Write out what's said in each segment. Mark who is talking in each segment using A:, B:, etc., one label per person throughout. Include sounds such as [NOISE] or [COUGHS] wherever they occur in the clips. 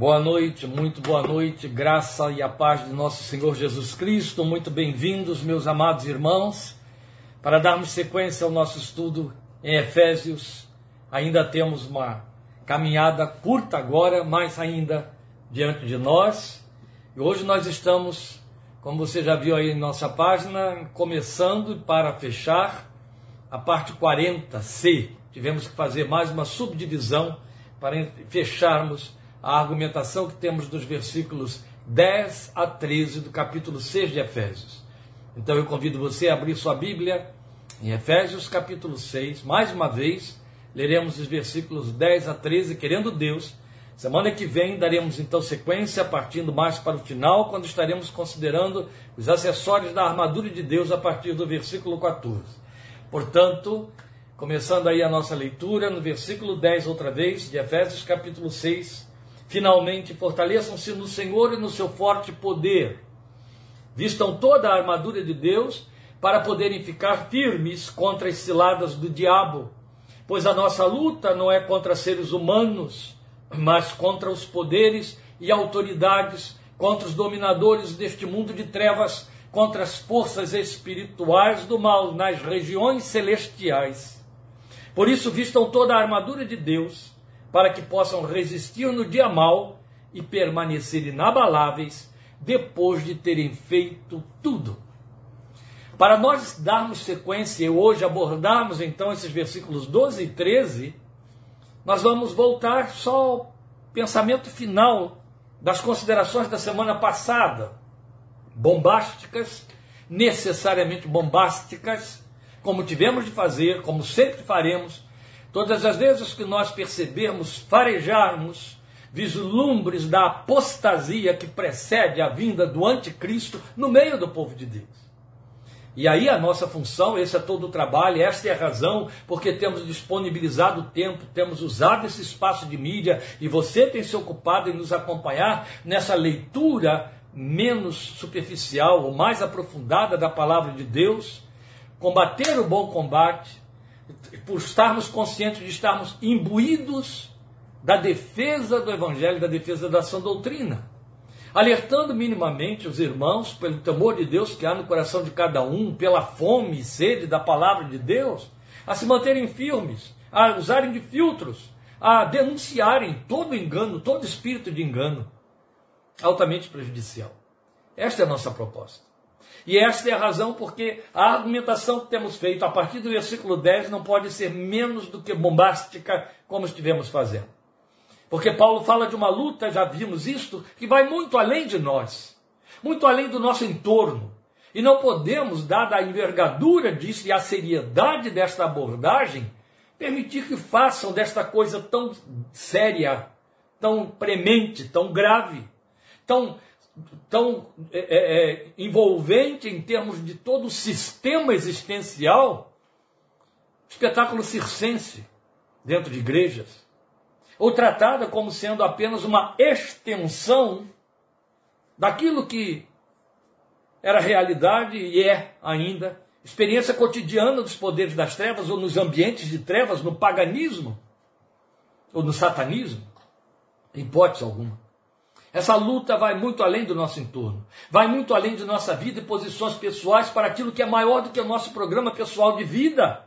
A: Boa noite, muito boa noite, graça e a paz de nosso Senhor Jesus Cristo. Muito bem-vindos, meus amados irmãos, para darmos sequência ao nosso estudo em Efésios. Ainda temos uma caminhada curta agora, mas ainda diante de nós. E hoje nós estamos, como você já viu aí em nossa página, começando para fechar a parte 40C. Tivemos que fazer mais uma subdivisão para fecharmos a argumentação que temos dos versículos 10 a 13 do capítulo 6 de Efésios. Então eu convido você a abrir sua Bíblia em Efésios capítulo 6, mais uma vez, leremos os versículos 10 a 13, querendo Deus. Semana que vem daremos então sequência, partindo mais para o final, quando estaremos considerando os acessórios da armadura de Deus a partir do versículo 14. Portanto, começando aí a nossa leitura no versículo 10 outra vez, de Efésios capítulo 6, Finalmente, fortaleçam-se no Senhor e no seu forte poder. Vistam toda a armadura de Deus para poderem ficar firmes contra as ciladas do diabo. Pois a nossa luta não é contra seres humanos, mas contra os poderes e autoridades, contra os dominadores deste mundo de trevas, contra as forças espirituais do mal nas regiões celestiais. Por isso, vistam toda a armadura de Deus para que possam resistir no dia mal e permanecer inabaláveis depois de terem feito tudo. Para nós darmos sequência e hoje abordarmos então esses versículos 12 e 13, nós vamos voltar só ao pensamento final das considerações da semana passada, bombásticas, necessariamente bombásticas, como tivemos de fazer, como sempre faremos, Todas as vezes que nós percebermos, farejarmos vislumbres da apostasia que precede a vinda do anticristo no meio do povo de Deus. E aí a nossa função, esse é todo o trabalho, esta é a razão porque temos disponibilizado o tempo, temos usado esse espaço de mídia e você tem se ocupado em nos acompanhar nessa leitura menos superficial ou mais aprofundada da palavra de Deus, combater o bom combate, por estarmos conscientes de estarmos imbuídos da defesa do Evangelho, da defesa da sã doutrina. Alertando minimamente os irmãos, pelo temor de Deus que há no coração de cada um, pela fome e sede da palavra de Deus, a se manterem firmes, a usarem de filtros, a denunciarem todo engano, todo espírito de engano, altamente prejudicial. Esta é a nossa proposta. E esta é a razão porque a argumentação que temos feito a partir do versículo 10 não pode ser menos do que bombástica, como estivemos fazendo. Porque Paulo fala de uma luta, já vimos isto, que vai muito além de nós, muito além do nosso entorno. E não podemos, dada a envergadura disso e a seriedade desta abordagem, permitir que façam desta coisa tão séria, tão premente, tão grave, tão tão é, é, é, envolvente em termos de todo o sistema existencial, espetáculo circense dentro de igrejas, ou tratada como sendo apenas uma extensão daquilo que era realidade e é ainda experiência cotidiana dos poderes das trevas ou nos ambientes de trevas, no paganismo ou no satanismo, hipótese alguma. Essa luta vai muito além do nosso entorno, vai muito além de nossa vida e posições pessoais para aquilo que é maior do que o nosso programa pessoal de vida.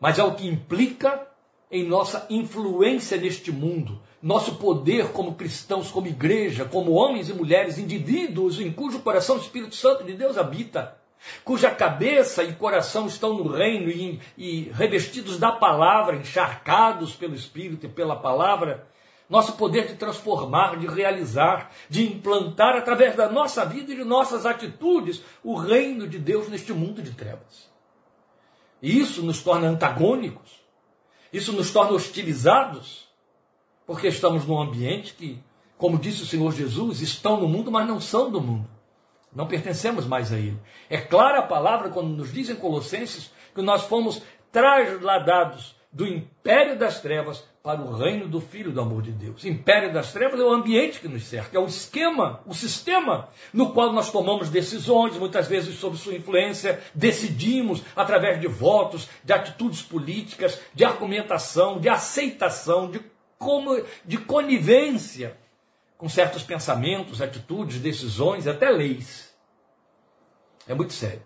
A: Mas é o que implica em nossa influência neste mundo, nosso poder como cristãos, como igreja, como homens e mulheres, indivíduos em cujo coração o Espírito Santo de Deus habita, cuja cabeça e coração estão no reino e, e revestidos da palavra, encharcados pelo Espírito e pela palavra nosso poder de transformar, de realizar, de implantar através da nossa vida e de nossas atitudes o reino de Deus neste mundo de trevas. E isso nos torna antagônicos, isso nos torna hostilizados, porque estamos num ambiente que, como disse o Senhor Jesus, estão no mundo, mas não são do mundo. Não pertencemos mais a ele. É clara a palavra quando nos dizem Colossenses que nós fomos trasladados do império das trevas para o reino do Filho do amor de Deus. Império das trevas é o ambiente que nos cerca, é o esquema, o sistema no qual nós tomamos decisões, muitas vezes sob sua influência, decidimos através de votos, de atitudes políticas, de argumentação, de aceitação, de, como, de conivência com certos pensamentos, atitudes, decisões, até leis. É muito sério.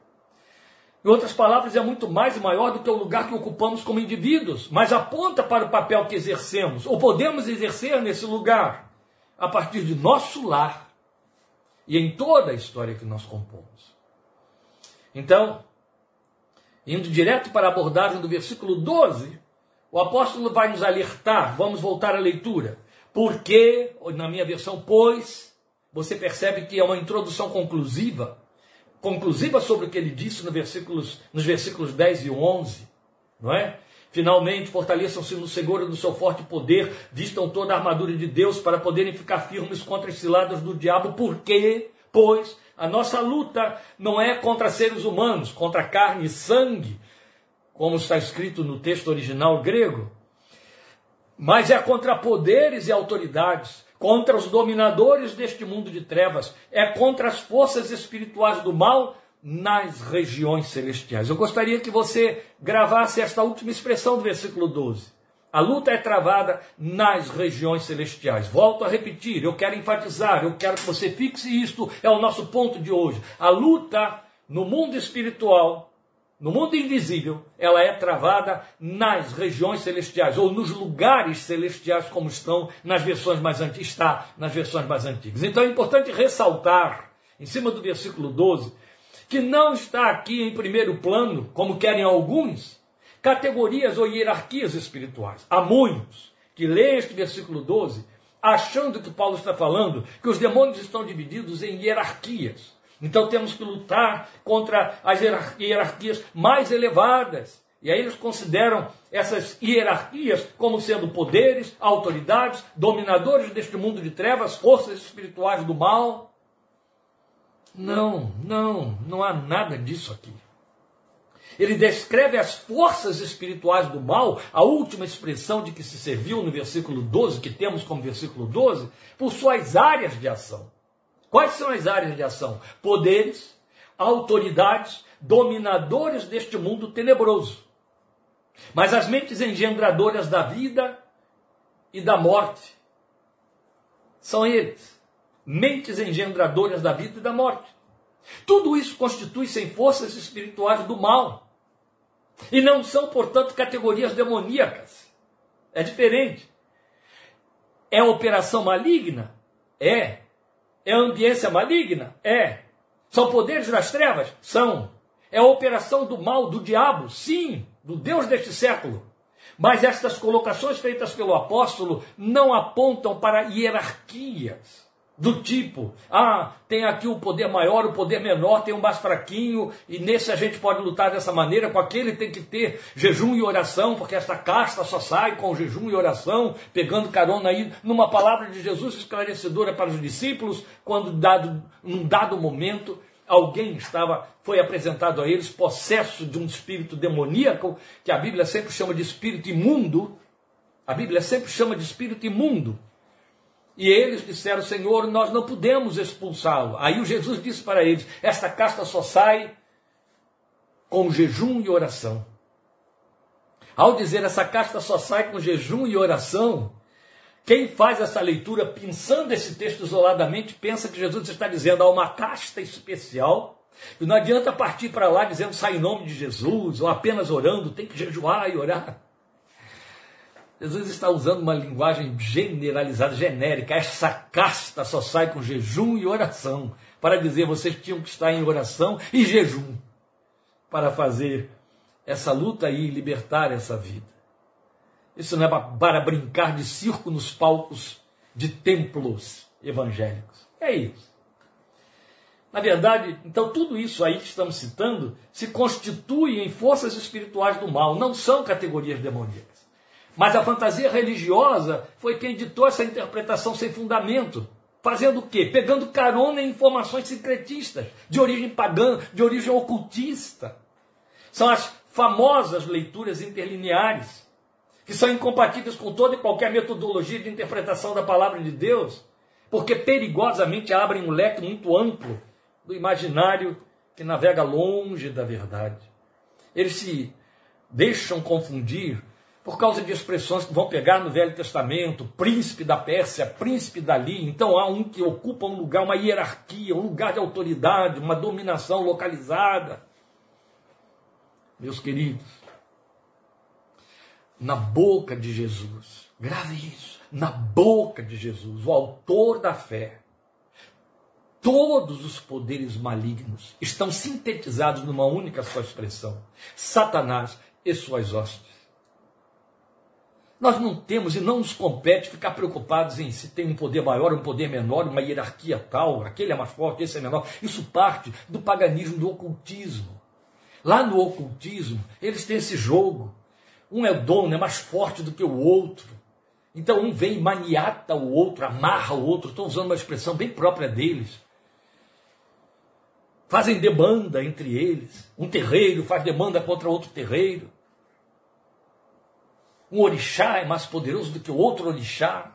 A: Em outras palavras, é muito mais e maior do que o lugar que ocupamos como indivíduos, mas aponta para o papel que exercemos, ou podemos exercer nesse lugar, a partir de nosso lar e em toda a história que nós compomos. Então, indo direto para a abordagem do versículo 12, o apóstolo vai nos alertar, vamos voltar à leitura. Porque, na minha versão, pois, você percebe que é uma introdução conclusiva conclusiva sobre o que ele disse no versículos, nos versículos 10 e 11, não é? Finalmente, fortaleçam-se no e no seu forte poder, vistam toda a armadura de Deus para poderem ficar firmes contra as ciladas do diabo, porque, pois, a nossa luta não é contra seres humanos, contra carne e sangue, como está escrito no texto original grego, mas é contra poderes e autoridades, contra os dominadores deste mundo de trevas, é contra as forças espirituais do mal nas regiões celestiais. Eu gostaria que você gravasse esta última expressão do versículo 12. A luta é travada nas regiões celestiais. Volto a repetir, eu quero enfatizar, eu quero que você fixe isto, é o nosso ponto de hoje. A luta no mundo espiritual no mundo invisível, ela é travada nas regiões celestiais, ou nos lugares celestiais, como estão nas versões mais antigas, está nas versões mais antigas. Então é importante ressaltar, em cima do versículo 12, que não está aqui em primeiro plano, como querem alguns, categorias ou hierarquias espirituais. Há muitos que leem este versículo 12 achando que Paulo está falando que os demônios estão divididos em hierarquias. Então temos que lutar contra as hierarquias mais elevadas. E aí eles consideram essas hierarquias como sendo poderes, autoridades, dominadores deste mundo de trevas, forças espirituais do mal. Não, não, não há nada disso aqui. Ele descreve as forças espirituais do mal, a última expressão de que se serviu no versículo 12, que temos como versículo 12, por suas áreas de ação. Quais são as áreas de ação? Poderes, autoridades, dominadores deste mundo tenebroso. Mas as mentes engendradoras da vida e da morte são eles. Mentes engendradoras da vida e da morte. Tudo isso constitui-se forças espirituais do mal. E não são, portanto, categorias demoníacas. É diferente. É operação maligna? É. É ambiência maligna? É. São poderes das trevas? São. É a operação do mal, do diabo? Sim, do Deus deste século. Mas estas colocações feitas pelo apóstolo não apontam para hierarquias do tipo, ah, tem aqui o poder maior, o poder menor, tem um mais fraquinho, e nesse a gente pode lutar dessa maneira, com aquele tem que ter jejum e oração, porque esta casta só sai com jejum e oração, pegando carona aí numa palavra de Jesus esclarecedora para os discípulos, quando dado, num dado momento alguém estava, foi apresentado a eles possesso de um espírito demoníaco, que a Bíblia sempre chama de espírito imundo, a Bíblia sempre chama de espírito imundo. E eles disseram, Senhor, nós não podemos expulsá-lo. Aí o Jesus disse para eles: esta casta só sai com jejum e oração. Ao dizer essa casta só sai com jejum e oração, quem faz essa leitura pensando esse texto isoladamente pensa que Jesus está dizendo há uma casta especial. E não adianta partir para lá dizendo sai em nome de Jesus, ou apenas orando, tem que jejuar e orar. Jesus está usando uma linguagem generalizada, genérica. Essa casta só sai com jejum e oração. Para dizer, vocês tinham que estar em oração e jejum para fazer essa luta e libertar essa vida. Isso não é para brincar de circo nos palcos de templos evangélicos. É isso. Na verdade, então tudo isso aí que estamos citando se constitui em forças espirituais do mal, não são categorias demoníacas. Mas a fantasia religiosa foi quem ditou essa interpretação sem fundamento. Fazendo o quê? Pegando carona em informações secretistas, de origem pagã, de origem ocultista. São as famosas leituras interlineares, que são incompatíveis com toda e qualquer metodologia de interpretação da palavra de Deus, porque perigosamente abrem um leque muito amplo do imaginário que navega longe da verdade. Eles se deixam confundir por causa de expressões que vão pegar no Velho Testamento, príncipe da Pérsia, príncipe dali. Então há um que ocupa um lugar, uma hierarquia, um lugar de autoridade, uma dominação localizada. Meus queridos, na boca de Jesus, grave isso, na boca de Jesus, o autor da fé, todos os poderes malignos estão sintetizados numa única só expressão: Satanás e suas hostes. Nós não temos e não nos compete ficar preocupados em se tem um poder maior, um poder menor, uma hierarquia tal, aquele é mais forte, esse é menor. Isso parte do paganismo, do ocultismo. Lá no ocultismo, eles têm esse jogo. Um é o dono, é mais forte do que o outro. Então um vem maniata o outro, amarra o outro. Estou usando uma expressão bem própria deles. Fazem demanda entre eles. Um terreiro faz demanda contra outro terreiro um orixá é mais poderoso do que o outro orixá.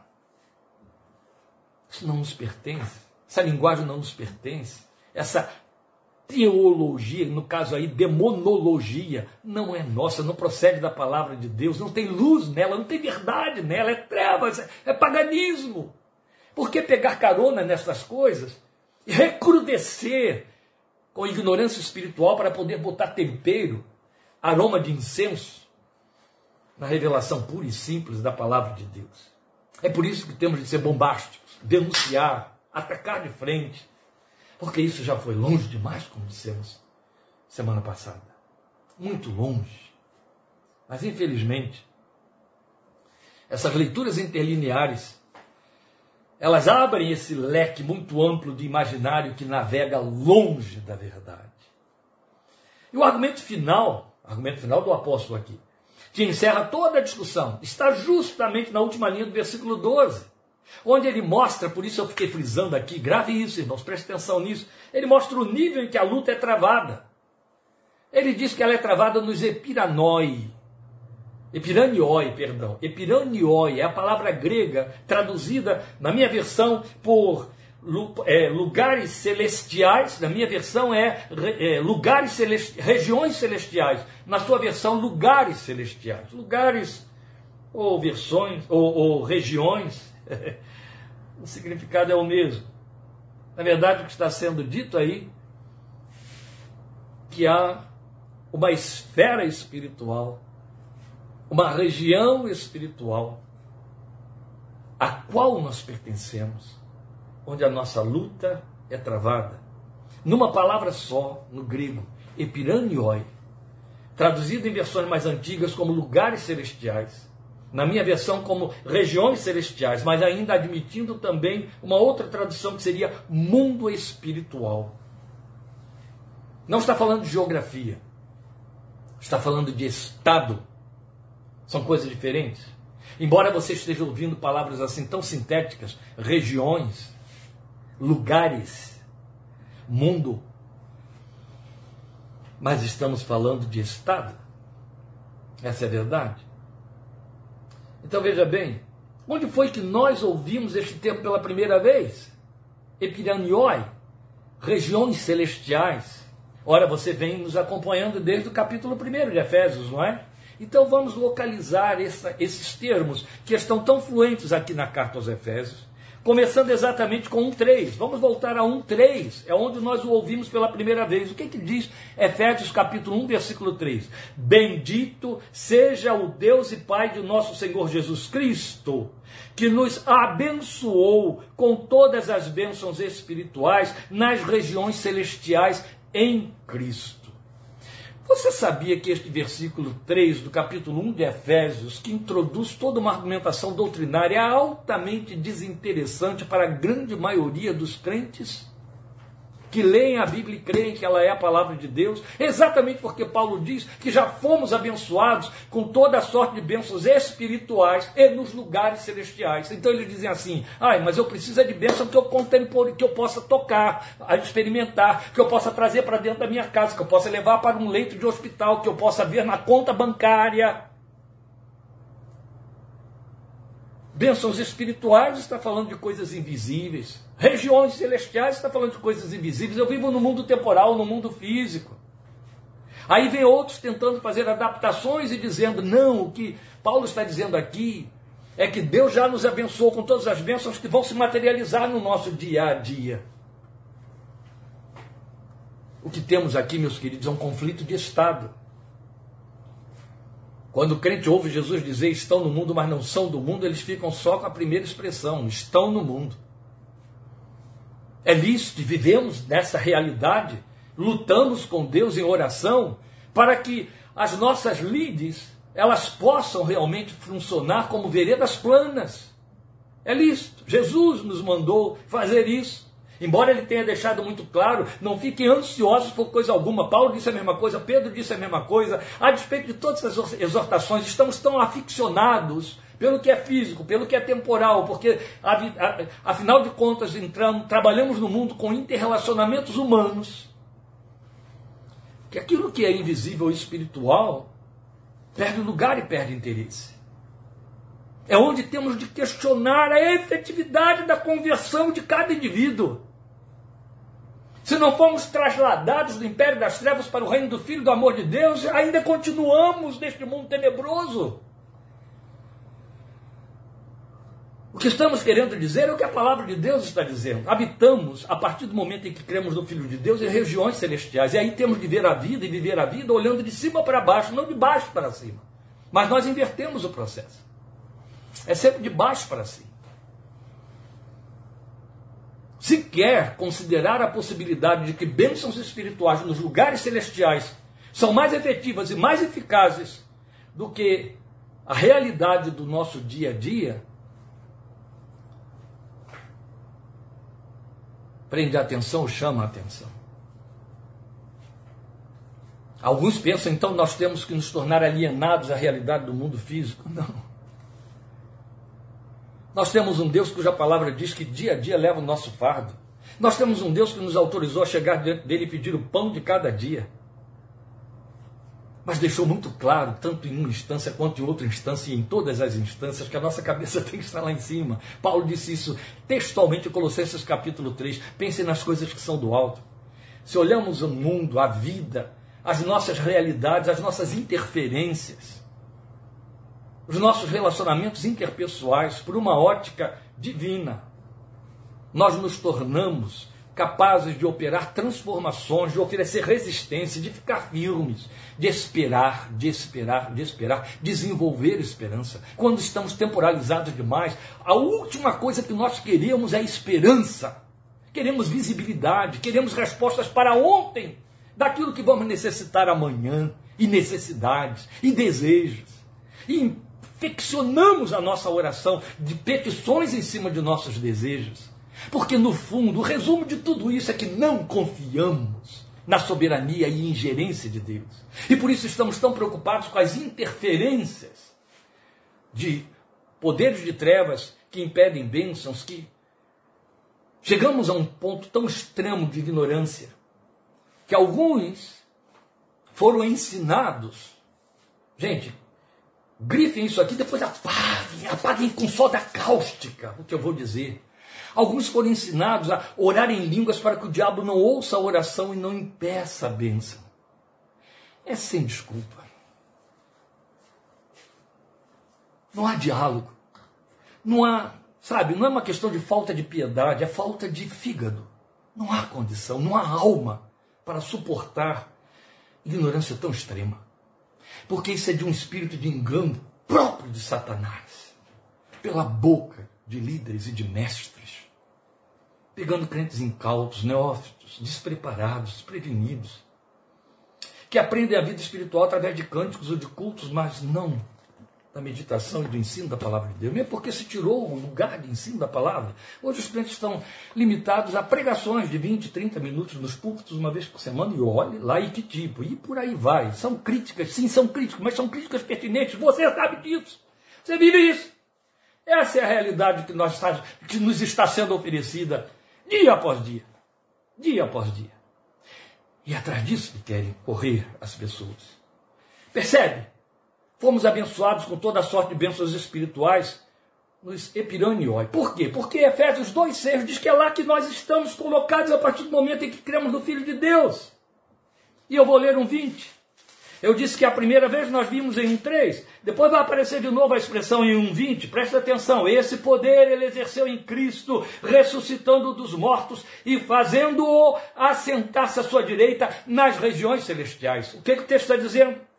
A: Isso não nos pertence. Essa linguagem não nos pertence. Essa teologia, no caso aí, demonologia, não é nossa, não procede da palavra de Deus, não tem luz nela, não tem verdade nela, é trevas, é paganismo. Por que pegar carona nessas coisas e recrudescer com ignorância espiritual para poder botar tempero, aroma de incenso? Na revelação pura e simples da palavra de Deus. É por isso que temos de ser bombásticos, denunciar, atacar de frente, porque isso já foi longe demais, como dissemos semana passada. Muito longe. Mas infelizmente, essas leituras interlineares, elas abrem esse leque muito amplo de imaginário que navega longe da verdade. E o argumento final, argumento final do apóstolo aqui, que encerra toda a discussão, está justamente na última linha do versículo 12, onde ele mostra, por isso eu fiquei frisando aqui, grave isso, irmãos, preste atenção nisso. Ele mostra o nível em que a luta é travada. Ele diz que ela é travada nos epiranoi. Epiranioi, perdão. Epiranioi é a palavra grega traduzida, na minha versão, por lugares celestiais, na minha versão é, é lugares celestiais, regiões celestiais, na sua versão lugares celestiais, lugares ou versões ou, ou regiões, [LAUGHS] o significado é o mesmo. Na verdade, o que está sendo dito aí que há uma esfera espiritual, uma região espiritual a qual nós pertencemos onde a nossa luta é travada. Numa palavra só, no grego, epiranioi, traduzido em versões mais antigas como lugares celestiais, na minha versão como regiões celestiais, mas ainda admitindo também uma outra tradução que seria mundo espiritual. Não está falando de geografia, está falando de estado. São coisas diferentes. Embora você esteja ouvindo palavras assim tão sintéticas, regiões, lugares, mundo. Mas estamos falando de Estado. Essa é a verdade. Então veja bem, onde foi que nós ouvimos este termo pela primeira vez? Epiranioi, regiões celestiais. Ora, você vem nos acompanhando desde o capítulo 1 de Efésios, não é? Então vamos localizar essa, esses termos que estão tão fluentes aqui na carta aos Efésios começando exatamente com 1.3. Vamos voltar a 1.3, é onde nós o ouvimos pela primeira vez. O que, que diz Efésios capítulo 1, versículo 3? Bendito seja o Deus e Pai de nosso Senhor Jesus Cristo, que nos abençoou com todas as bênçãos espirituais nas regiões celestiais em Cristo. Você sabia que este versículo 3 do capítulo 1 de Efésios, que introduz toda uma argumentação doutrinária, altamente desinteressante para a grande maioria dos crentes? Que leem a Bíblia e creem que ela é a palavra de Deus, exatamente porque Paulo diz que já fomos abençoados com toda a sorte de bênçãos espirituais e nos lugares celestiais. Então eles dizem assim: ai, mas eu preciso é de bênção que eu contempore, que eu possa tocar, experimentar, que eu possa trazer para dentro da minha casa, que eu possa levar para um leito de hospital, que eu possa ver na conta bancária. Bênçãos espirituais está falando de coisas invisíveis. Regiões celestiais está falando de coisas invisíveis. Eu vivo no mundo temporal, no mundo físico. Aí vem outros tentando fazer adaptações e dizendo: não, o que Paulo está dizendo aqui é que Deus já nos abençoou com todas as bênçãos que vão se materializar no nosso dia a dia. O que temos aqui, meus queridos, é um conflito de Estado. Quando o crente ouve Jesus dizer estão no mundo, mas não são do mundo, eles ficam só com a primeira expressão: estão no mundo. É lícito vivemos nessa realidade, lutamos com Deus em oração para que as nossas lides elas possam realmente funcionar como veredas planas. É lícito. Jesus nos mandou fazer isso. Embora ele tenha deixado muito claro, não fiquem ansiosos por coisa alguma. Paulo disse a mesma coisa, Pedro disse a mesma coisa. A despeito de todas as exortações, estamos tão aficionados pelo que é físico, pelo que é temporal, porque afinal de contas entramos, trabalhamos no mundo com interrelacionamentos humanos. Que aquilo que é invisível e espiritual perde lugar e perde interesse. É onde temos de questionar a efetividade da conversão de cada indivíduo. Se não fomos trasladados do império das trevas para o reino do Filho do amor de Deus, ainda continuamos neste mundo tenebroso. O que estamos querendo dizer é o que a palavra de Deus está dizendo. Habitamos, a partir do momento em que cremos no Filho de Deus, em regiões celestiais. E aí temos de ver a vida e viver a vida olhando de cima para baixo, não de baixo para cima. Mas nós invertemos o processo. É sempre de baixo para cima. Se quer considerar a possibilidade de que bênçãos espirituais nos lugares celestiais são mais efetivas e mais eficazes do que a realidade do nosso dia a dia, prende a atenção, chama a atenção. Alguns pensam, então, nós temos que nos tornar alienados à realidade do mundo físico. Não. Nós temos um Deus cuja palavra diz que dia a dia leva o nosso fardo. Nós temos um Deus que nos autorizou a chegar diante dele e pedir o pão de cada dia mas deixou muito claro, tanto em uma instância quanto em outra instância e em todas as instâncias, que a nossa cabeça [LAUGHS] tem que estar lá em cima. Paulo disse isso textualmente em Colossenses capítulo 3. Pense nas coisas que são do alto. Se olhamos o mundo, a vida, as nossas realidades, as nossas interferências, os nossos relacionamentos interpessoais por uma ótica divina, nós nos tornamos capazes de operar transformações, de oferecer resistência, de ficar firmes, de esperar, de esperar, de esperar, desenvolver esperança. Quando estamos temporalizados demais, a última coisa que nós queremos é esperança. Queremos visibilidade, queremos respostas para ontem, daquilo que vamos necessitar amanhã, e necessidades, e desejos. E infeccionamos a nossa oração de petições em cima de nossos desejos. Porque, no fundo, o resumo de tudo isso é que não confiamos na soberania e ingerência de Deus. E por isso estamos tão preocupados com as interferências de poderes de trevas que impedem bênçãos, que chegamos a um ponto tão extremo de ignorância que alguns foram ensinados. Gente, grifem isso aqui, depois apaguem, apaguem com soda cáustica o que eu vou dizer. Alguns foram ensinados a orar em línguas para que o diabo não ouça a oração e não impeça a bênção. É sem desculpa. Não há diálogo. Não há, sabe, não é uma questão de falta de piedade, é falta de fígado. Não há condição, não há alma para suportar ignorância tão extrema. Porque isso é de um espírito de engano próprio de Satanás, pela boca de líderes e de mestres. Pegando crentes incautos, neófitos, despreparados, desprevenidos, que aprendem a vida espiritual através de cânticos ou de cultos, mas não da meditação e do ensino da palavra de Deus, mesmo porque se tirou o lugar de ensino da palavra. Hoje os crentes estão limitados a pregações de 20, 30 minutos nos púlpitos uma vez por semana, e olhe lá e que tipo, e por aí vai. São críticas, sim, são críticas, mas são críticas pertinentes, você sabe disso, você vive isso. Essa é a realidade que, nós está, que nos está sendo oferecida dia após dia, dia após dia. E atrás disso querem correr as pessoas. Percebe? Fomos abençoados com toda a sorte de bênçãos espirituais nos Epiranioi. Por quê? Porque Efésios 2,6 diz que é lá que nós estamos colocados a partir do momento em que cremos no Filho de Deus. E eu vou ler um 20. Eu disse que a primeira vez nós vimos em 1,3, depois vai aparecer de novo a expressão em 1,20. Presta atenção, esse poder ele exerceu em Cristo, ressuscitando dos mortos e fazendo-o assentar-se à sua direita nas regiões celestiais. O que, que o texto está dizendo?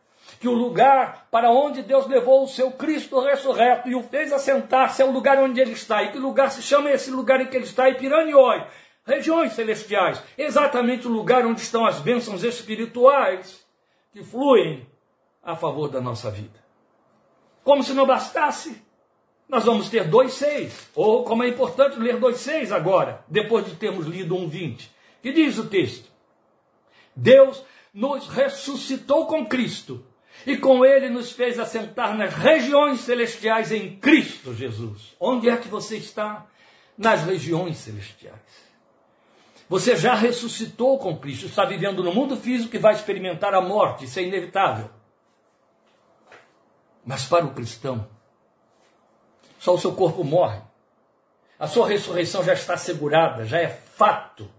A: Que o lugar para onde Deus levou o seu Cristo ressurreto e o fez assentar-se é o lugar onde ele está. E que lugar se chama esse lugar em que ele está? Ipiranioi, regiões celestiais, exatamente o lugar onde estão as bênçãos espirituais que fluem a favor da nossa vida. Como se não bastasse, nós vamos ter 2,6. Ou como é importante ler 2,6 agora, depois de termos lido 1,20. Que diz o texto? Deus nos ressuscitou com Cristo e com ele nos fez assentar nas regiões celestiais em Cristo Jesus. Onde é que você está? Nas regiões celestiais. Você já ressuscitou com Cristo, está vivendo no mundo físico e vai experimentar a morte, isso é inevitável. Mas para o cristão, só o seu corpo morre. A sua ressurreição já está assegurada, já é fato,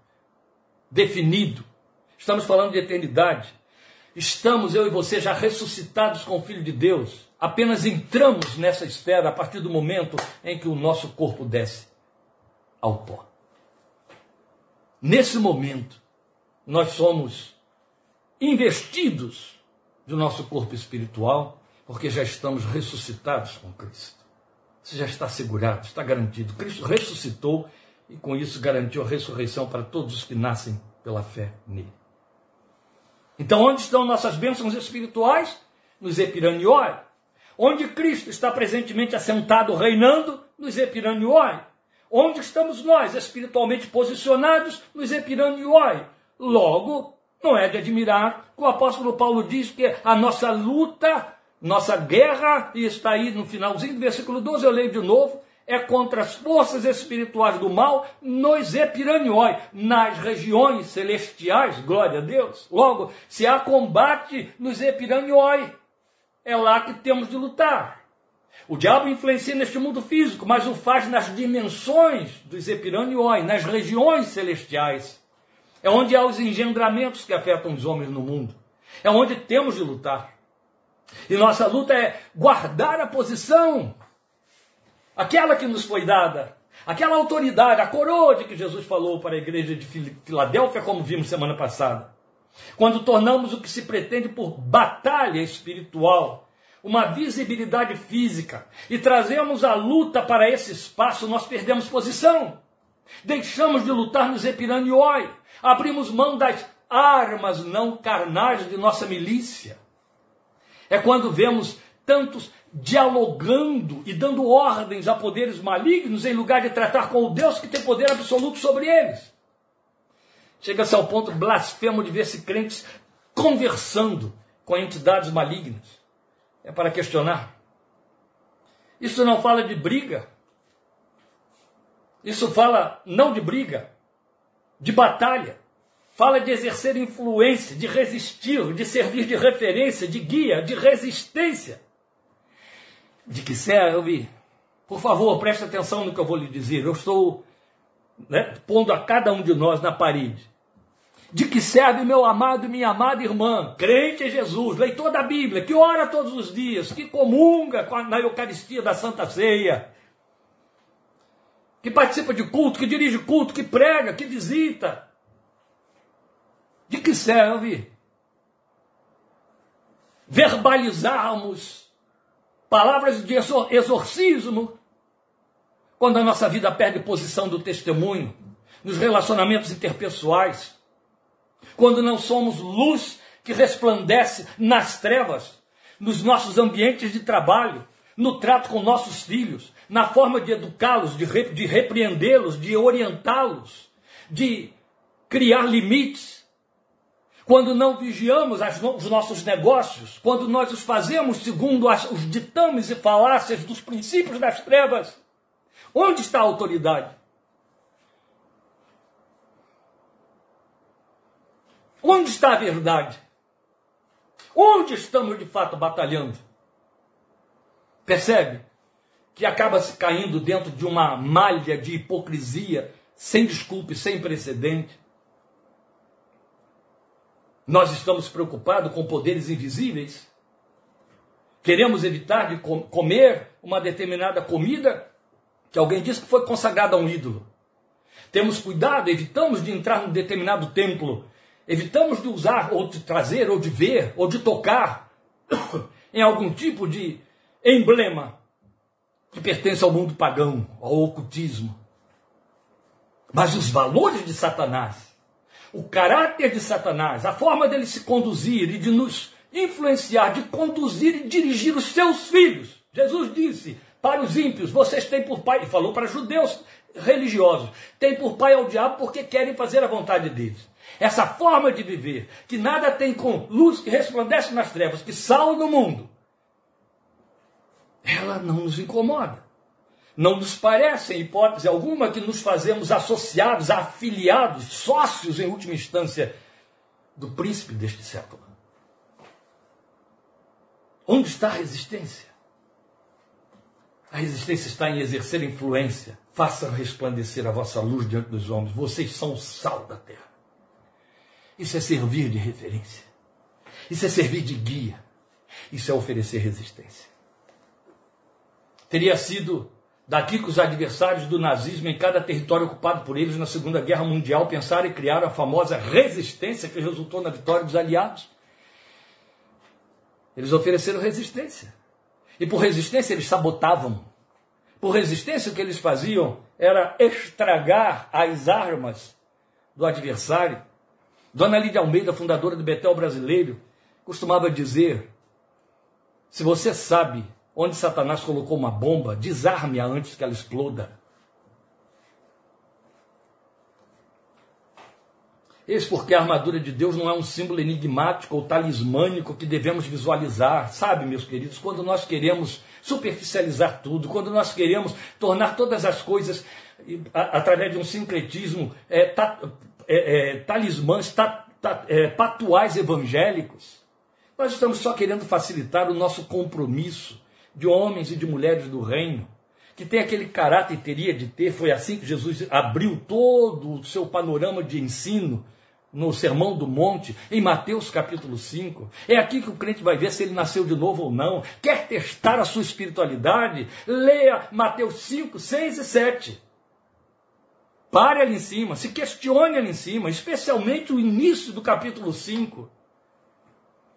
A: definido. Estamos falando de eternidade. Estamos, eu e você, já ressuscitados com o Filho de Deus. Apenas entramos nessa esfera a partir do momento em que o nosso corpo desce ao pó. Nesse momento, nós somos investidos do nosso corpo espiritual, porque já estamos ressuscitados com Cristo. Isso já está assegurado, está garantido. Cristo ressuscitou e com isso garantiu a ressurreição para todos os que nascem pela fé nele. Então, onde estão nossas bênçãos espirituais? Nos epiranioi. Onde Cristo está presentemente assentado, reinando? Nos epiranioi. Onde estamos nós, espiritualmente posicionados? Nos epiranioi. Logo, não é de admirar que o apóstolo Paulo diz que a nossa luta, nossa guerra, e está aí no finalzinho do versículo 12, eu leio de novo, é contra as forças espirituais do mal nos epiranioi, nas regiões celestiais, glória a Deus. Logo, se há combate nos epiranioi, é lá que temos de lutar. O diabo influencia neste mundo físico, mas o faz nas dimensões dos epiranioi, nas regiões celestiais. É onde há os engendramentos que afetam os homens no mundo. É onde temos de lutar. E nossa luta é guardar a posição, aquela que nos foi dada, aquela autoridade, a coroa de que Jesus falou para a igreja de Filadélfia, como vimos semana passada. Quando tornamos o que se pretende por batalha espiritual uma visibilidade física e trazemos a luta para esse espaço, nós perdemos posição. Deixamos de lutar nos epiranioi, abrimos mão das armas não carnais de nossa milícia. É quando vemos tantos dialogando e dando ordens a poderes malignos em lugar de tratar com o Deus que tem poder absoluto sobre eles. Chega-se ao ponto blasfemo de ver-se crentes conversando com entidades malignas é para questionar. Isso não fala de briga. Isso fala não de briga, de batalha. Fala de exercer influência, de resistir, de servir de referência, de guia, de resistência. De que serve? Por favor, preste atenção no que eu vou lhe dizer. Eu estou né, pondo a cada um de nós na parede de que serve meu amado e minha amada irmã, crente em Jesus, leitor da Bíblia, que ora todos os dias, que comunga na Eucaristia da Santa Ceia, que participa de culto, que dirige culto, que prega, que visita. De que serve verbalizarmos palavras de exorcismo quando a nossa vida perde posição do testemunho nos relacionamentos interpessoais? quando não somos luz que resplandece nas trevas, nos nossos ambientes de trabalho, no trato com nossos filhos, na forma de educá-los, de, re, de repreendê-los, de orientá-los, de criar limites. Quando não vigiamos os nossos negócios, quando nós os fazemos segundo os ditames e falácias dos princípios das trevas, onde está a autoridade? Onde está a verdade? Onde estamos de fato batalhando? Percebe? Que acaba se caindo dentro de uma malha de hipocrisia sem desculpa e sem precedente. Nós estamos preocupados com poderes invisíveis? Queremos evitar de comer uma determinada comida que alguém disse que foi consagrada a um ídolo. Temos cuidado, evitamos de entrar num determinado templo, evitamos de usar, ou de trazer, ou de ver, ou de tocar [COUGHS] em algum tipo de emblema que pertence ao mundo pagão, ao ocultismo. Mas os valores de Satanás, o caráter de Satanás, a forma dele se conduzir e de nos influenciar, de conduzir e dirigir os seus filhos. Jesus disse para os ímpios: vocês têm por pai, e falou para judeus religiosos, têm por pai ao diabo porque querem fazer a vontade deles. Essa forma de viver, que nada tem com luz que resplandece nas trevas, que sal no mundo, ela não nos incomoda. Não nos parece, em hipótese alguma, que nos fazemos associados, afiliados, sócios, em última instância, do príncipe deste século. Onde está a resistência? A resistência está em exercer influência. Façam resplandecer a vossa luz diante dos homens. Vocês são o sal da terra. Isso é servir de referência. Isso é servir de guia. Isso é oferecer resistência. Teria sido daqui que os adversários do nazismo em cada território ocupado por eles na Segunda Guerra Mundial pensaram e criaram a famosa resistência que resultou na vitória dos aliados. Eles ofereceram resistência. E por resistência eles sabotavam. Por resistência o que eles faziam era estragar as armas do adversário. Dona Lídia Almeida, fundadora do Betel Brasileiro, costumava dizer: se você sabe onde Satanás colocou uma bomba, desarme-a antes que ela exploda. Eis porque a armadura de Deus não é um símbolo enigmático ou talismânico que devemos visualizar, sabe, meus queridos? Quando nós queremos superficializar tudo, quando nós queremos tornar todas as coisas através de um sincretismo é, ta, é, é, talismãs, ta, ta, é, patuais evangélicos, nós estamos só querendo facilitar o nosso compromisso de homens e de mulheres do reino, que tem aquele caráter teria de ter, foi assim que Jesus abriu todo o seu panorama de ensino no Sermão do Monte, em Mateus capítulo 5. É aqui que o crente vai ver se ele nasceu de novo ou não. Quer testar a sua espiritualidade? Leia Mateus 5, 6 e 7. Pare ali em cima, se questione ali em cima, especialmente o início do capítulo 5.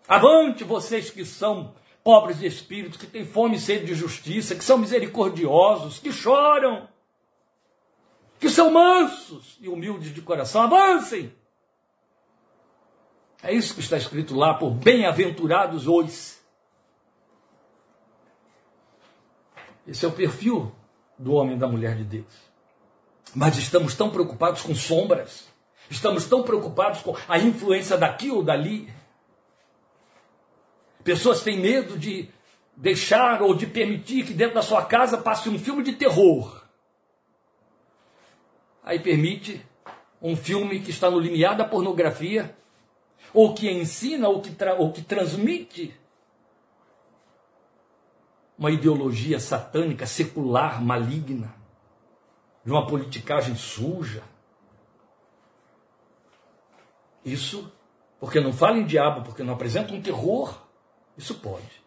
A: Avante vocês que são pobres de espírito, que têm fome e sede de justiça, que são misericordiosos, que choram, que são mansos e humildes de coração. Avancem! É isso que está escrito lá por bem-aventurados os. Esse é o perfil do homem e da mulher de Deus. Mas estamos tão preocupados com sombras, estamos tão preocupados com a influência daqui ou dali, Pessoas têm medo de deixar ou de permitir que dentro da sua casa passe um filme de terror. Aí permite um filme que está no limiar da pornografia, ou que ensina, ou que, ou que transmite uma ideologia satânica, secular, maligna, de uma politicagem suja. Isso porque não fala em diabo, porque não apresenta um terror. Isso pode.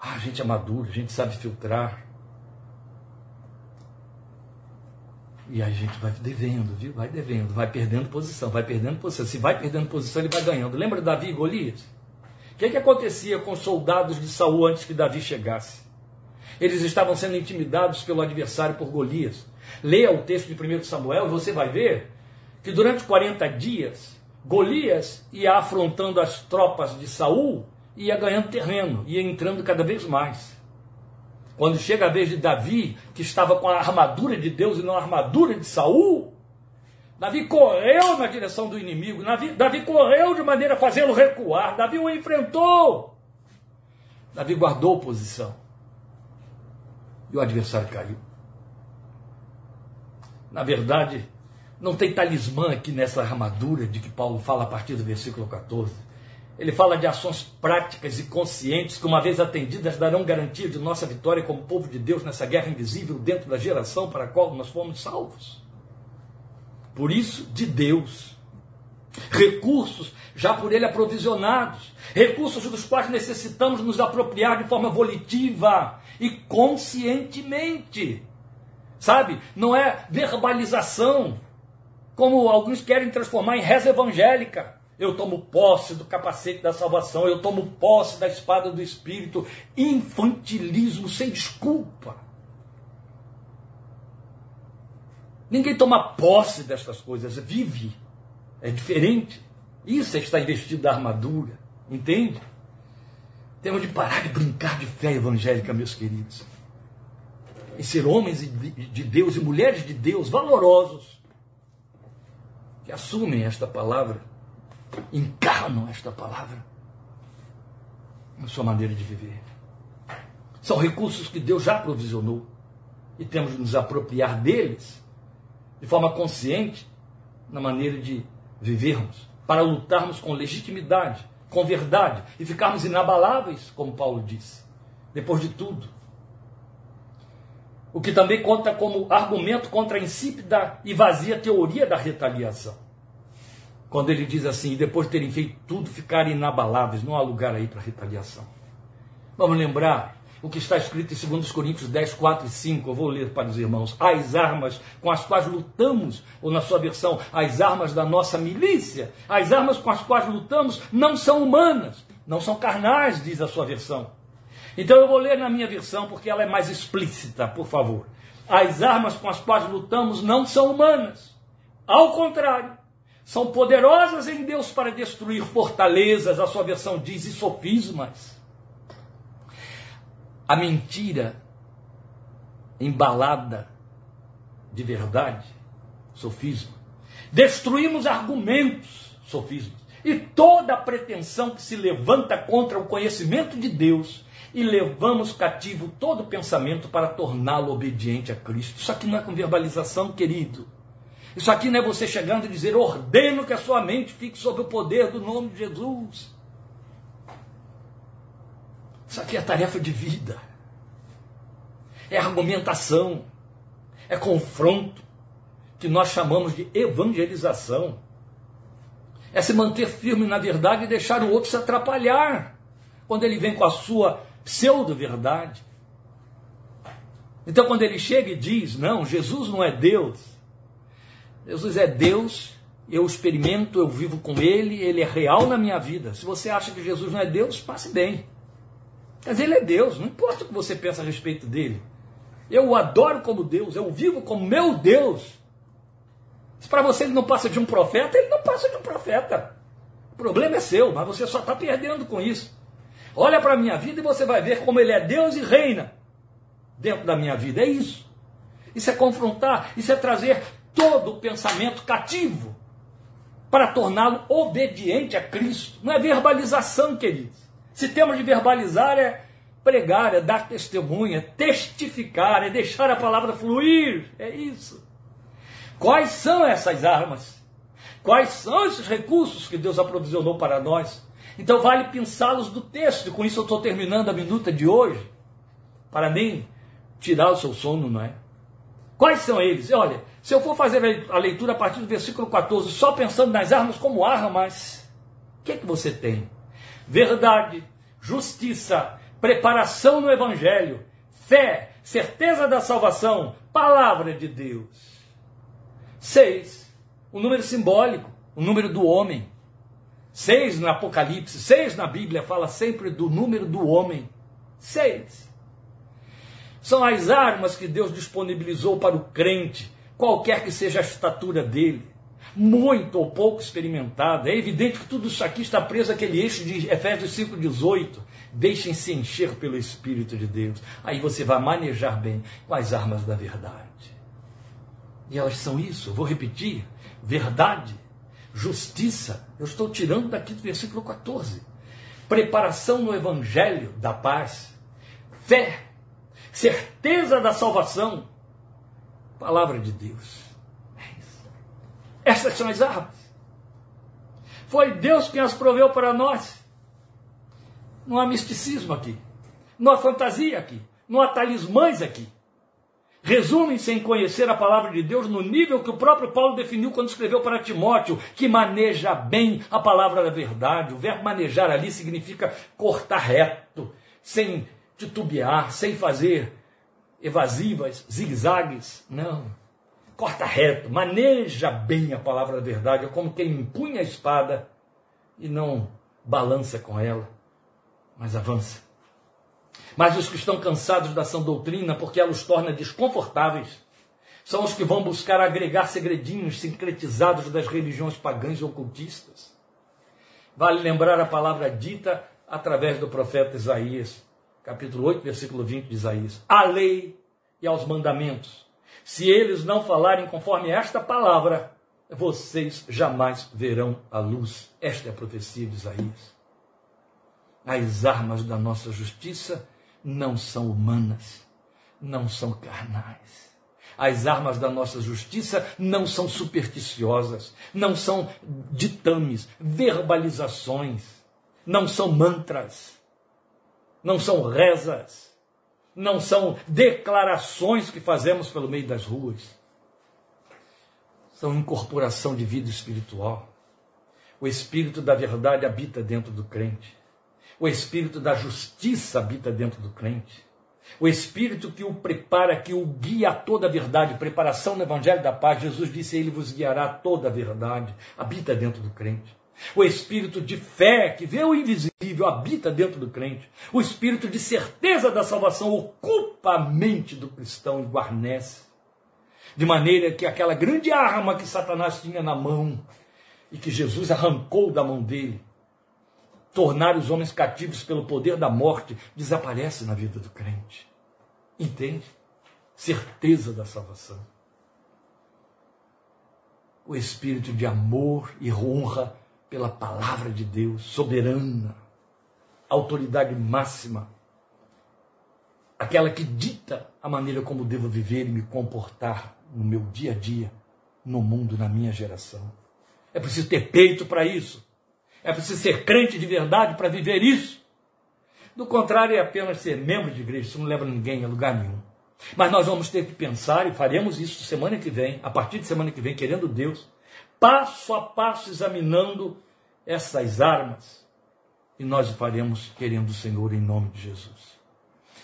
A: Ah, a gente é maduro, a gente sabe filtrar. E aí a gente vai devendo, viu? Vai devendo, vai perdendo posição, vai perdendo posição. Se vai perdendo posição, ele vai ganhando. Lembra Davi e Golias? O que, que acontecia com os soldados de Saul antes que Davi chegasse? Eles estavam sendo intimidados pelo adversário por Golias. Leia o texto de 1 Samuel e você vai ver que durante 40 dias Golias ia afrontando as tropas de Saul ia ganhando terreno, ia entrando cada vez mais. Quando chega a vez de Davi, que estava com a armadura de Deus e não a armadura de Saul, Davi correu na direção do inimigo, Davi, Davi correu de maneira a fazê-lo recuar, Davi o enfrentou. Davi guardou posição. E o adversário caiu. Na verdade, não tem talismã aqui nessa armadura de que Paulo fala a partir do versículo 14. Ele fala de ações práticas e conscientes que, uma vez atendidas, darão garantia de nossa vitória como povo de Deus nessa guerra invisível dentro da geração para a qual nós fomos salvos. Por isso, de Deus. recursos já por Ele aprovisionados, recursos dos quais necessitamos nos apropriar de forma volitiva e conscientemente. Sabe? Não é verbalização, como alguns querem transformar em reza evangélica. Eu tomo posse do capacete da salvação, eu tomo posse da espada do Espírito. Infantilismo sem desculpa. Ninguém toma posse destas coisas, vive. É diferente. Isso é estar investido da armadura. Entende? Temos de parar de brincar de fé evangélica, meus queridos. E ser homens de Deus e mulheres de Deus valorosos que assumem esta palavra encarnam esta palavra na sua maneira de viver. São recursos que Deus já provisionou e temos de nos apropriar deles de forma consciente na maneira de vivermos, para lutarmos com legitimidade, com verdade e ficarmos inabaláveis, como Paulo disse, depois de tudo. O que também conta como argumento contra a insípida e vazia teoria da retaliação. Quando ele diz assim, depois de terem feito tudo, ficarem inabaláveis, não há lugar aí para retaliação. Vamos lembrar o que está escrito em 2 Coríntios 10, 4 e 5. Eu vou ler para os irmãos. As armas com as quais lutamos, ou na sua versão, as armas da nossa milícia, as armas com as quais lutamos não são humanas, não são carnais, diz a sua versão. Então eu vou ler na minha versão porque ela é mais explícita, por favor. As armas com as quais lutamos não são humanas. Ao contrário, são poderosas em Deus para destruir fortalezas, a sua versão diz, e sofismas. A mentira embalada de verdade, sofisma. Destruímos argumentos, sofismas. E toda pretensão que se levanta contra o conhecimento de Deus e levamos cativo todo pensamento para torná-lo obediente a Cristo. Isso aqui não é com verbalização, querido. Isso aqui não é você chegando e dizer, ordeno que a sua mente fique sob o poder do nome de Jesus. Isso aqui é tarefa de vida. É argumentação. É confronto. Que nós chamamos de evangelização. É se manter firme na verdade e deixar o outro se atrapalhar. Quando ele vem com a sua pseudo-verdade. Então, quando ele chega e diz: Não, Jesus não é Deus, Jesus é Deus, eu experimento, eu vivo com Ele, Ele é real na minha vida. Se você acha que Jesus não é Deus, passe bem. Mas Ele é Deus, não importa o que você pensa a respeito dele. Eu o adoro como Deus, eu vivo como meu Deus. Se para você ele não passa de um profeta, ele não passa de um profeta. O problema é seu, mas você só está perdendo com isso. Olha para a minha vida e você vai ver como ele é Deus e reina dentro da minha vida. É isso. Isso é confrontar, isso é trazer todo o pensamento cativo para torná-lo obediente a Cristo. Não é verbalização, queridos. Se temos de verbalizar, é pregar, é dar testemunha, é testificar, é deixar a palavra fluir. É isso. Quais são essas armas? Quais são esses recursos que Deus aprovisionou para nós? Então vale pensá-los do texto. E com isso eu estou terminando a minuta de hoje, para nem tirar o seu sono, não é? Quais são eles? Olha, se eu for fazer a leitura a partir do versículo 14, só pensando nas armas como armas, o que é que você tem? Verdade, justiça, preparação no Evangelho, fé, certeza da salvação, palavra de Deus. Seis, o número simbólico, o número do homem. Seis no Apocalipse, seis na Bíblia fala sempre do número do homem. Seis. São as armas que Deus disponibilizou para o crente qualquer que seja a estatura dele, muito ou pouco experimentado. É evidente que tudo isso aqui está preso àquele eixo de Efésios 5,18. Deixem-se encher pelo Espírito de Deus. Aí você vai manejar bem com as armas da verdade. E elas são isso, vou repetir: verdade, justiça. Eu estou tirando daqui do versículo 14. Preparação no Evangelho da paz, fé, certeza da salvação, Palavra de Deus. Essas são as armas. Foi Deus quem as proveu para nós. Não há misticismo aqui. Não há fantasia aqui. Não há talismãs aqui. resumem-se em conhecer a palavra de Deus no nível que o próprio Paulo definiu quando escreveu para Timóteo, que maneja bem a palavra da verdade. O verbo manejar ali significa cortar reto, sem titubear, sem fazer evasivas, zigue-zagues. Não. Corta reto, maneja bem a palavra da verdade, é como quem empunha a espada e não balança com ela, mas avança. Mas os que estão cansados da sã doutrina, porque ela os torna desconfortáveis, são os que vão buscar agregar segredinhos sincretizados das religiões pagãs e ocultistas. Vale lembrar a palavra dita através do profeta Isaías, capítulo 8, versículo 20 de Isaías. A lei e aos mandamentos. Se eles não falarem conforme esta palavra, vocês jamais verão a luz. Esta é a profecia de Isaías. As armas da nossa justiça não são humanas, não são carnais. As armas da nossa justiça não são supersticiosas, não são ditames, verbalizações, não são mantras, não são rezas não são declarações que fazemos pelo meio das ruas. São incorporação de vida espiritual. O Espírito da verdade habita dentro do crente. O Espírito da justiça habita dentro do crente. O Espírito que o prepara, que o guia a toda a verdade, preparação no Evangelho da Paz, Jesus disse: Ele vos guiará a toda a verdade, habita dentro do crente. O espírito de fé que vê o invisível habita dentro do crente. O espírito de certeza da salvação ocupa a mente do cristão e guarnece. De maneira que aquela grande arma que Satanás tinha na mão e que Jesus arrancou da mão dele, tornar os homens cativos pelo poder da morte, desaparece na vida do crente. Entende? Certeza da salvação. O espírito de amor e honra pela palavra de Deus, soberana, autoridade máxima, aquela que dita a maneira como devo viver e me comportar no meu dia a dia, no mundo, na minha geração. É preciso ter peito para isso. É preciso ser crente de verdade para viver isso. Do contrário, é apenas ser membro de igreja, isso não leva ninguém a lugar nenhum. Mas nós vamos ter que pensar, e faremos isso semana que vem, a partir de semana que vem, querendo Deus, passo a passo examinando essas armas. E nós faremos querendo o Senhor em nome de Jesus.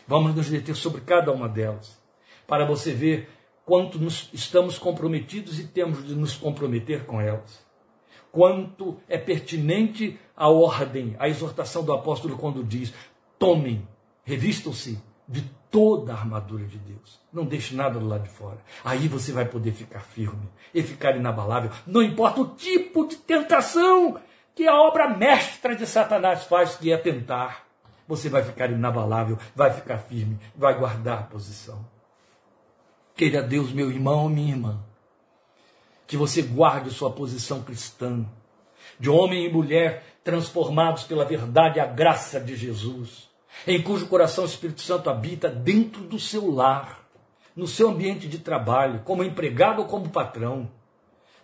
A: Vamos nos deter sobre cada uma delas, para você ver quanto nos estamos comprometidos e temos de nos comprometer com elas. Quanto é pertinente a ordem, a exortação do apóstolo quando diz: tomem, revistam-se de toda a armadura de Deus. Não deixe nada do lado de fora. Aí você vai poder ficar firme e ficar inabalável. Não importa o tipo de tentação que a obra mestra de Satanás faz, que é tentar. Você vai ficar inabalável, vai ficar firme, vai guardar a posição. Queira Deus, meu irmão, minha irmã, que você guarde sua posição cristã, de homem e mulher transformados pela verdade e a graça de Jesus em cujo coração o Espírito Santo habita dentro do seu lar, no seu ambiente de trabalho, como empregado ou como patrão,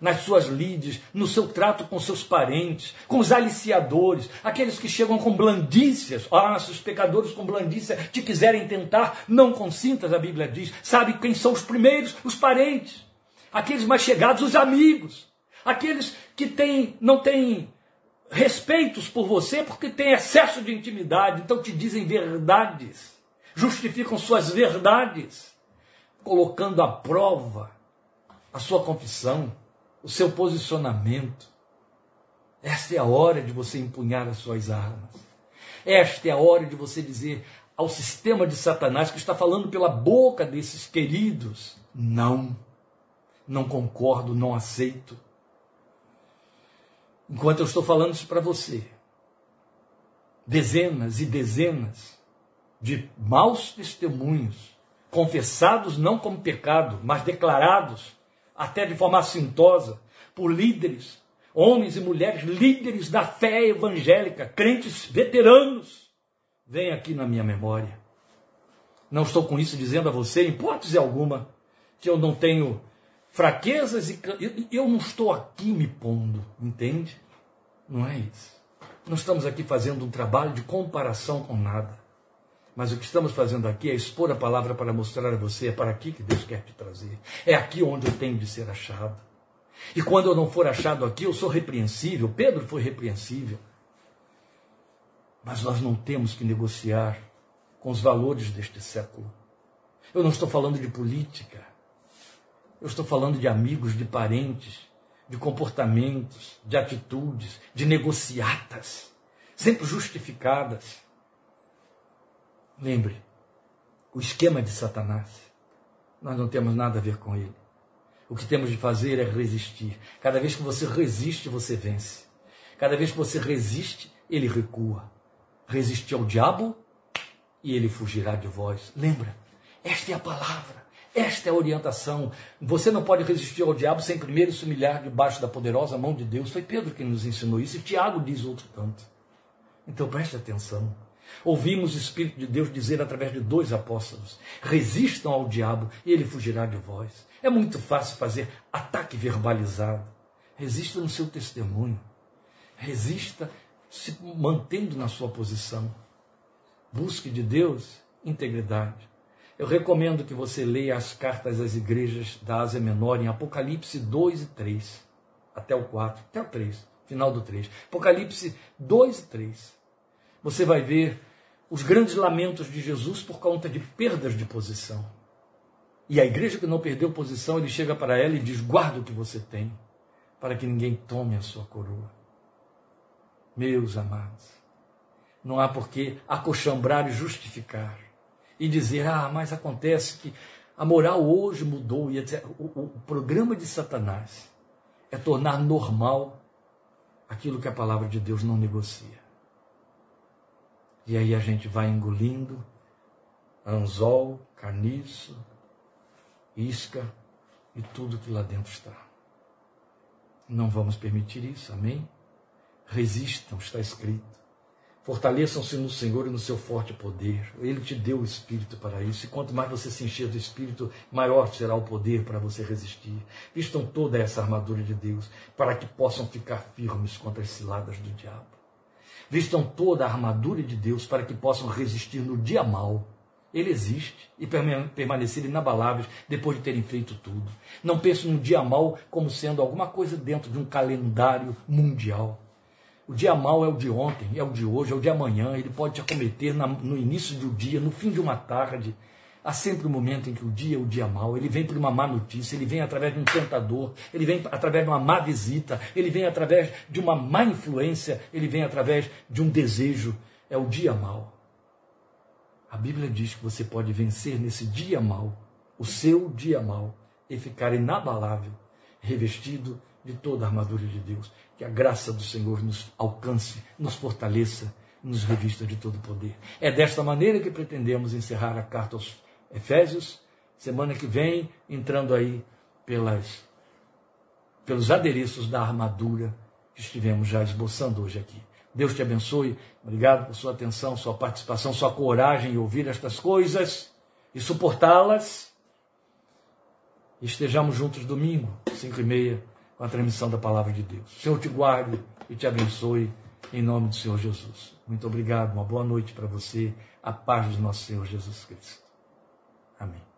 A: nas suas lides, no seu trato com seus parentes, com os aliciadores, aqueles que chegam com blandícias. Ah, se os pecadores com blandícia te quiserem tentar, não consintas, a Bíblia diz. Sabe quem são os primeiros? Os parentes. Aqueles mais chegados, os amigos. Aqueles que têm, não têm respeitos por você porque têm excesso de intimidade, então te dizem verdades, justificam suas verdades, colocando à prova a sua confissão, o seu posicionamento. Esta é a hora de você empunhar as suas armas. Esta é a hora de você dizer ao sistema de Satanás que está falando pela boca desses queridos: não, não concordo, não aceito enquanto eu estou falando isso para você, dezenas e dezenas de maus testemunhos, confessados não como pecado, mas declarados, até de forma assintosa, por líderes, homens e mulheres, líderes da fé evangélica, crentes veteranos, vem aqui na minha memória. Não estou com isso dizendo a você, em hipótese alguma, que eu não tenho fraquezas e eu não estou aqui me pondo, entende? Não é isso. Não estamos aqui fazendo um trabalho de comparação com nada. Mas o que estamos fazendo aqui é expor a palavra para mostrar a você, é para aqui que Deus quer te trazer. É aqui onde eu tenho de ser achado. E quando eu não for achado aqui, eu sou repreensível. Pedro foi repreensível. Mas nós não temos que negociar com os valores deste século. Eu não estou falando de política. Eu estou falando de amigos, de parentes, de comportamentos, de atitudes, de negociatas, sempre justificadas. Lembre, o esquema de Satanás, nós não temos nada a ver com ele. O que temos de fazer é resistir. Cada vez que você resiste, você vence. Cada vez que você resiste, ele recua. Resistir ao diabo e ele fugirá de vós. Lembra? Esta é a palavra. Esta é a orientação. Você não pode resistir ao diabo sem primeiro se humilhar debaixo da poderosa mão de Deus. Foi Pedro quem nos ensinou isso e Tiago diz outro tanto. Então preste atenção. Ouvimos o Espírito de Deus dizer através de dois apóstolos: resistam ao diabo e ele fugirá de vós. É muito fácil fazer ataque verbalizado. Resista no seu testemunho. Resista se mantendo na sua posição. Busque de Deus integridade. Eu recomendo que você leia as cartas às igrejas da Ásia Menor em Apocalipse 2 e 3, até o 4, até o 3, final do 3. Apocalipse 2 e 3. Você vai ver os grandes lamentos de Jesus por conta de perdas de posição. E a igreja que não perdeu posição, ele chega para ela e diz: guarda o que você tem, para que ninguém tome a sua coroa. Meus amados, não há por que acochambrar e justificar e dizer, ah, mas acontece que a moral hoje mudou e etc. O, o, o programa de Satanás é tornar normal aquilo que a palavra de Deus não negocia. E aí a gente vai engolindo anzol, carniço, isca e tudo que lá dentro está. Não vamos permitir isso, amém? Resistam, está escrito. Fortaleçam-se no Senhor e no seu forte poder. Ele te deu o Espírito para isso. E quanto mais você se encher do Espírito, maior será o poder para você resistir. Vistam toda essa armadura de Deus para que possam ficar firmes contra as ciladas do diabo. Vistam toda a armadura de Deus para que possam resistir no dia mal. Ele existe e permanecer inabaláveis depois de terem feito tudo. Não pense no dia mal como sendo alguma coisa dentro de um calendário mundial. O dia mal é o de ontem, é o de hoje, é o de amanhã. Ele pode te acometer no início do dia, no fim de uma tarde. Há sempre um momento em que o dia é o dia mal. Ele vem por uma má notícia, ele vem através de um tentador, ele vem através de uma má visita, ele vem através de uma má influência, ele vem através de um desejo. É o dia mal. A Bíblia diz que você pode vencer nesse dia mal, o seu dia mal, e ficar inabalável, revestido de toda a armadura de Deus. Que a graça do Senhor nos alcance, nos fortaleça, nos revista de todo poder. É desta maneira que pretendemos encerrar a carta aos Efésios, semana que vem, entrando aí pelas, pelos adereços da armadura que estivemos já esboçando hoje aqui. Deus te abençoe. Obrigado por sua atenção, sua participação, sua coragem em ouvir estas coisas e suportá-las. Estejamos juntos domingo, cinco e meia com a transmissão da palavra de Deus. O Senhor te guarde e te abençoe em nome do Senhor Jesus. Muito obrigado, uma boa noite para você, a paz do nosso Senhor Jesus Cristo. Amém.